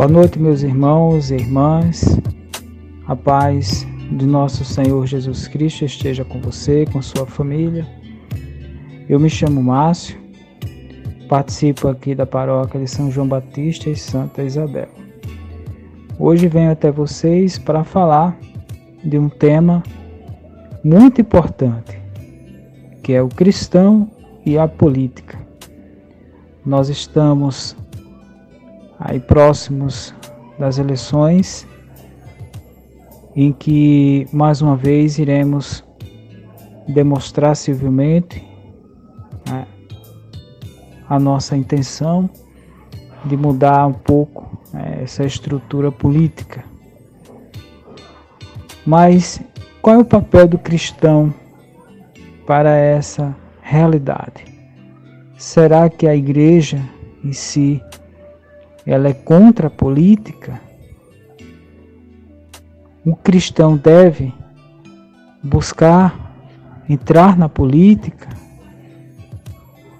Boa noite, meus irmãos e irmãs. A paz de nosso Senhor Jesus Cristo esteja com você, com sua família. Eu me chamo Márcio, participo aqui da paróquia de São João Batista e Santa Isabel. Hoje venho até vocês para falar de um tema muito importante, que é o cristão e a política. Nós estamos aí próximos das eleições, em que mais uma vez iremos demonstrar civilmente né, a nossa intenção de mudar um pouco né, essa estrutura política. Mas qual é o papel do cristão para essa realidade? Será que a igreja em si ela é contra a política, o cristão deve buscar entrar na política,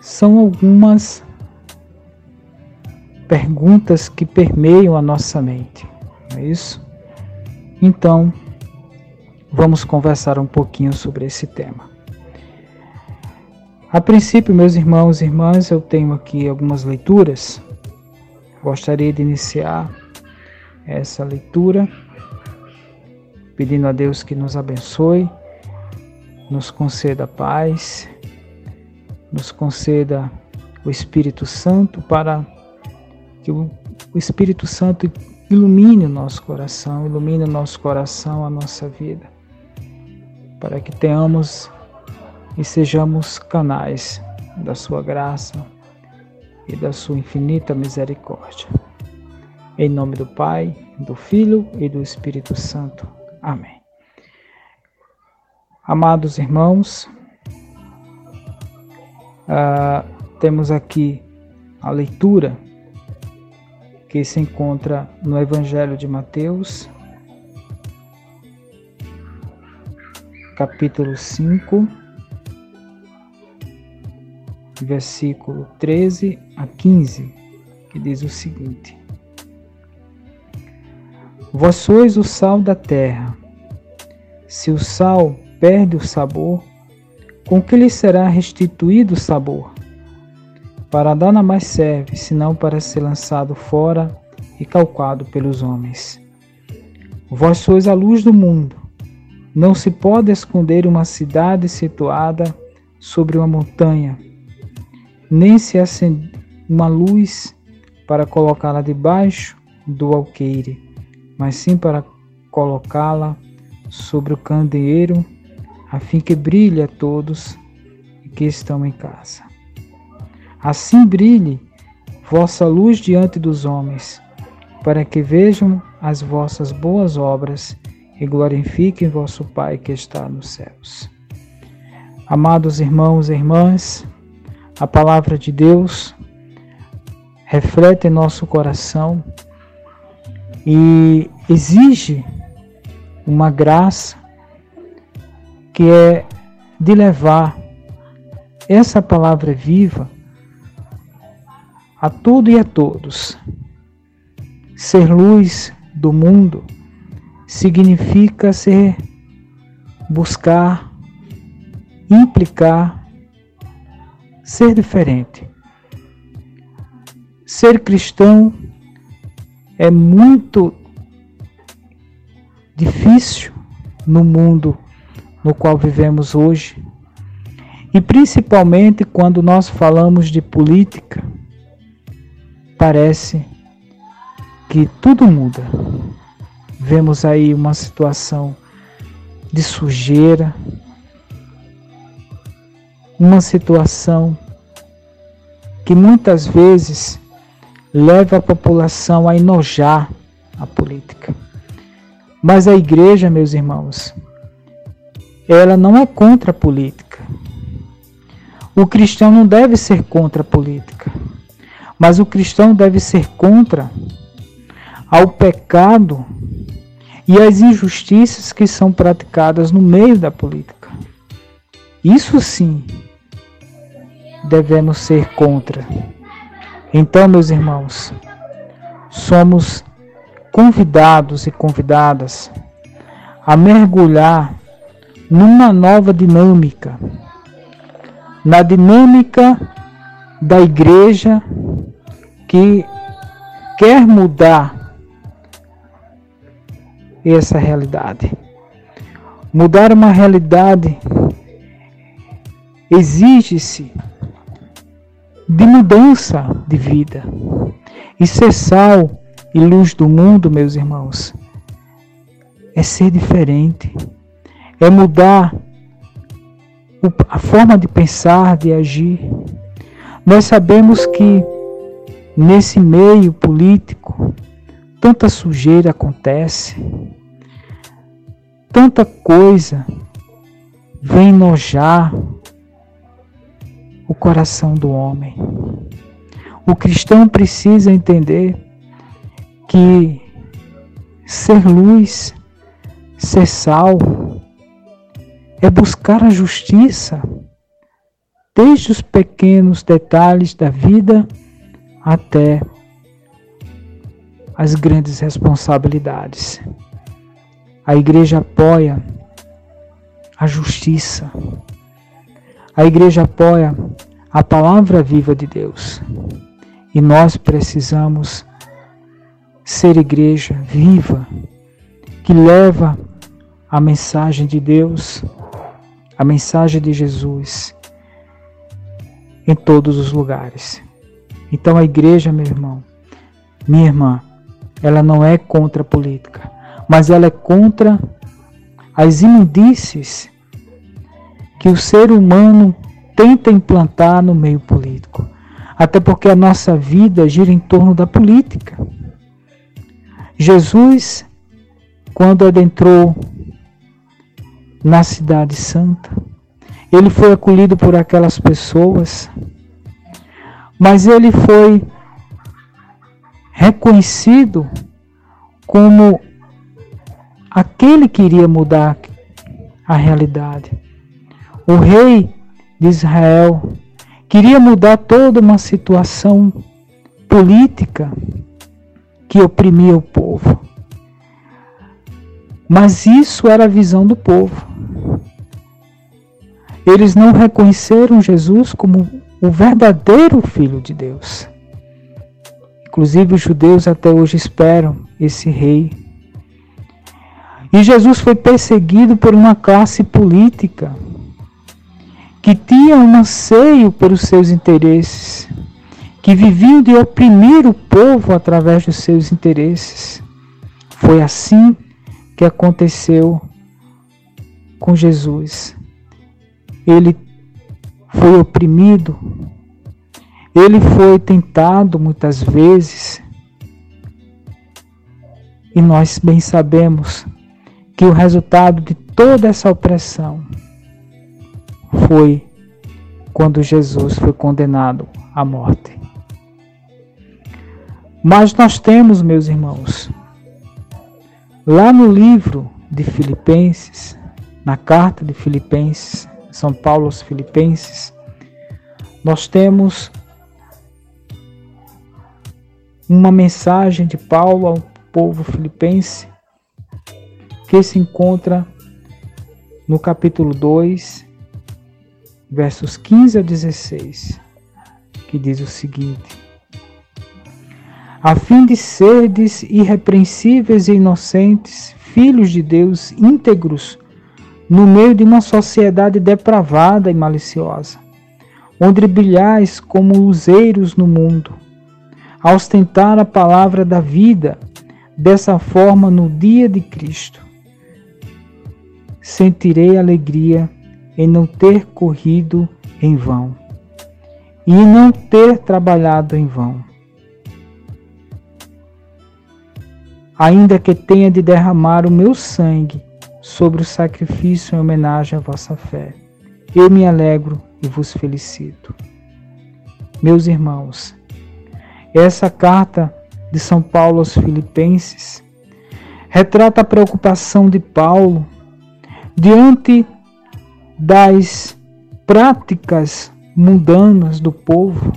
são algumas perguntas que permeiam a nossa mente, não é isso? Então, vamos conversar um pouquinho sobre esse tema. A princípio, meus irmãos e irmãs, eu tenho aqui algumas leituras Gostaria de iniciar essa leitura pedindo a Deus que nos abençoe, nos conceda paz, nos conceda o Espírito Santo para que o Espírito Santo ilumine o nosso coração, ilumine o nosso coração, a nossa vida, para que tenhamos e sejamos canais da sua graça, e da sua infinita misericórdia. Em nome do Pai, do Filho e do Espírito Santo. Amém. Amados irmãos, uh, temos aqui a leitura que se encontra no Evangelho de Mateus, capítulo 5 versículo 13 a 15, que diz o seguinte: Vós sois o sal da terra. Se o sal perde o sabor, com que lhe será restituído o sabor? Para nada mais serve, senão para ser lançado fora e calcado pelos homens. Vós sois a luz do mundo. Não se pode esconder uma cidade situada sobre uma montanha nem se acende uma luz para colocá-la debaixo do alqueire, mas sim para colocá-la sobre o candeeiro, a fim que brilhe a todos que estão em casa. Assim brilhe vossa luz diante dos homens, para que vejam as vossas boas obras e glorifiquem vosso Pai que está nos céus. Amados irmãos e irmãs, a palavra de Deus reflete em nosso coração e exige uma graça que é de levar essa palavra viva a tudo e a todos. Ser luz do mundo significa ser buscar implicar ser diferente. Ser cristão é muito difícil no mundo no qual vivemos hoje. E principalmente quando nós falamos de política, parece que tudo muda. Vemos aí uma situação de sujeira, uma situação que muitas vezes leva a população a enojar a política. Mas a igreja, meus irmãos, ela não é contra a política. O cristão não deve ser contra a política, mas o cristão deve ser contra ao pecado e às injustiças que são praticadas no meio da política. Isso sim devemos ser contra. Então, meus irmãos, somos convidados e convidadas a mergulhar numa nova dinâmica, na dinâmica da igreja que quer mudar essa realidade. Mudar uma realidade exige-se de mudança de vida. E ser sal e luz do mundo, meus irmãos, é ser diferente, é mudar a forma de pensar, de agir. Nós sabemos que nesse meio político tanta sujeira acontece, tanta coisa vem nojar o coração do homem. O cristão precisa entender que ser luz, ser sal, é buscar a justiça, desde os pequenos detalhes da vida até as grandes responsabilidades. A igreja apoia a justiça. A igreja apoia a palavra viva de Deus. E nós precisamos ser igreja viva, que leva a mensagem de Deus, a mensagem de Jesus em todos os lugares. Então a igreja, meu irmão, minha irmã, ela não é contra a política, mas ela é contra as imundícies que o ser humano tenta implantar no meio político. Até porque a nossa vida gira em torno da política. Jesus, quando adentrou na Cidade Santa, ele foi acolhido por aquelas pessoas, mas ele foi reconhecido como aquele que iria mudar a realidade. O rei de Israel queria mudar toda uma situação política que oprimia o povo. Mas isso era a visão do povo. Eles não reconheceram Jesus como o verdadeiro Filho de Deus. Inclusive, os judeus até hoje esperam esse rei. E Jesus foi perseguido por uma classe política que tinha um anseio pelos seus interesses que viviam de oprimir o povo através dos seus interesses. Foi assim que aconteceu com Jesus. Ele foi oprimido, ele foi tentado muitas vezes, e nós bem sabemos que o resultado de toda essa opressão foi quando Jesus foi condenado à morte. Mas nós temos, meus irmãos, lá no livro de Filipenses, na carta de Filipenses, São Paulo aos Filipenses, nós temos uma mensagem de Paulo ao povo filipense que se encontra no capítulo 2, versos 15 a 16, que diz o seguinte: a fim de serdes irrepreensíveis e inocentes, filhos de Deus íntegros, no meio de uma sociedade depravada e maliciosa, onde brilhais como luzeiros no mundo, a ostentar a palavra da vida, dessa forma no dia de Cristo. Sentirei alegria em não ter corrido em vão e não ter trabalhado em vão ainda que tenha de derramar o meu sangue sobre o sacrifício em homenagem à vossa fé. Eu me alegro e vos felicito. Meus irmãos, essa carta de São Paulo aos Filipenses retrata a preocupação de Paulo diante das práticas mundanas do povo,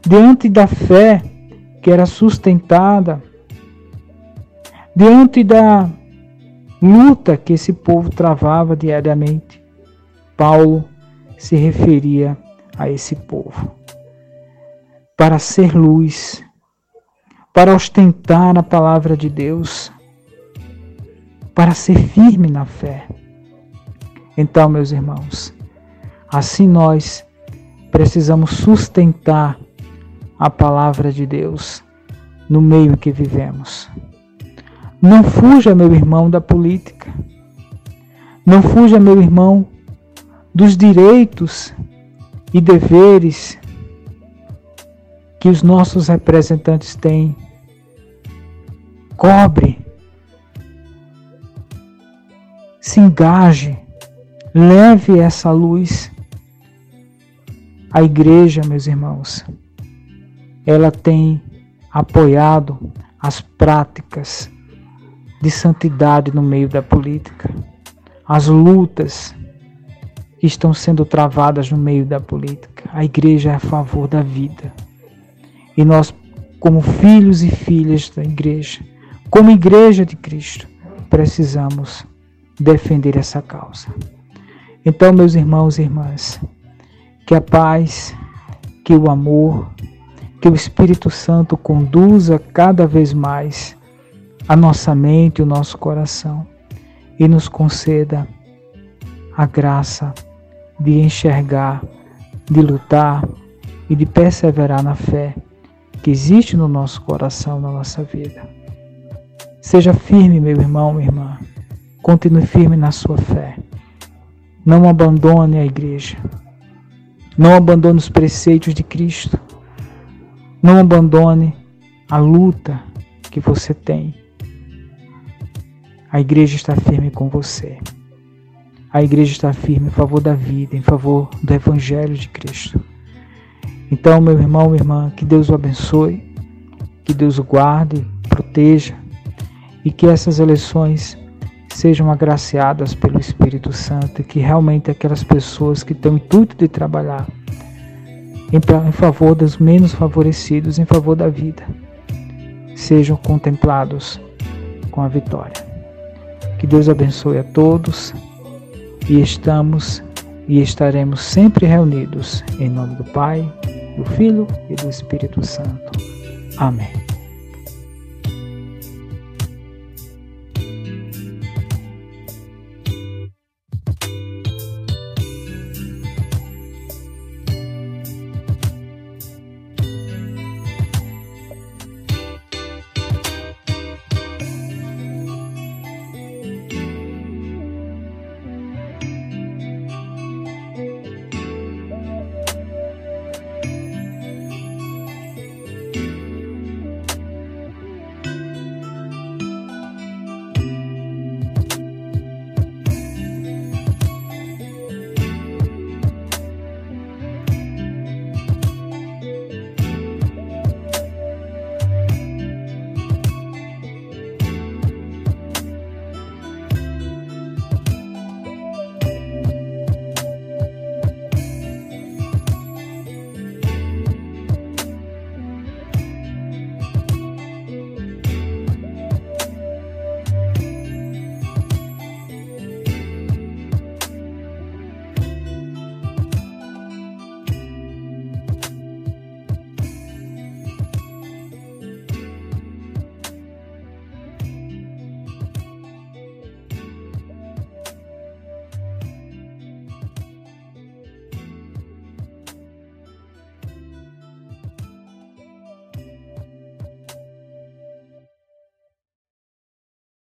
diante da fé que era sustentada diante da luta que esse povo travava diariamente. Paulo se referia a esse povo para ser luz, para ostentar a palavra de Deus, para ser firme na fé. Então, meus irmãos, assim nós precisamos sustentar a palavra de Deus no meio que vivemos. Não fuja, meu irmão, da política. Não fuja, meu irmão, dos direitos e deveres que os nossos representantes têm. Cobre. Se engaje. Leve essa luz a igreja, meus irmãos, ela tem apoiado as práticas de santidade no meio da política, as lutas que estão sendo travadas no meio da política. A igreja é a favor da vida. E nós, como filhos e filhas da igreja, como igreja de Cristo, precisamos defender essa causa. Então, meus irmãos e irmãs, que a paz, que o amor, que o Espírito Santo conduza cada vez mais a nossa mente e o nosso coração e nos conceda a graça de enxergar, de lutar e de perseverar na fé que existe no nosso coração, na nossa vida. Seja firme, meu irmão, minha irmã. Continue firme na sua fé. Não abandone a igreja. Não abandone os preceitos de Cristo. Não abandone a luta que você tem. A igreja está firme com você. A igreja está firme em favor da vida, em favor do Evangelho de Cristo. Então, meu irmão, minha irmã, que Deus o abençoe, que Deus o guarde, proteja e que essas eleições sejam agraciadas pelo Espírito Santo e que realmente aquelas pessoas que têm o intuito de trabalhar em favor dos menos favorecidos, em favor da vida, sejam contemplados com a vitória. Que Deus abençoe a todos e estamos e estaremos sempre reunidos em nome do Pai, do Filho e do Espírito Santo. Amém.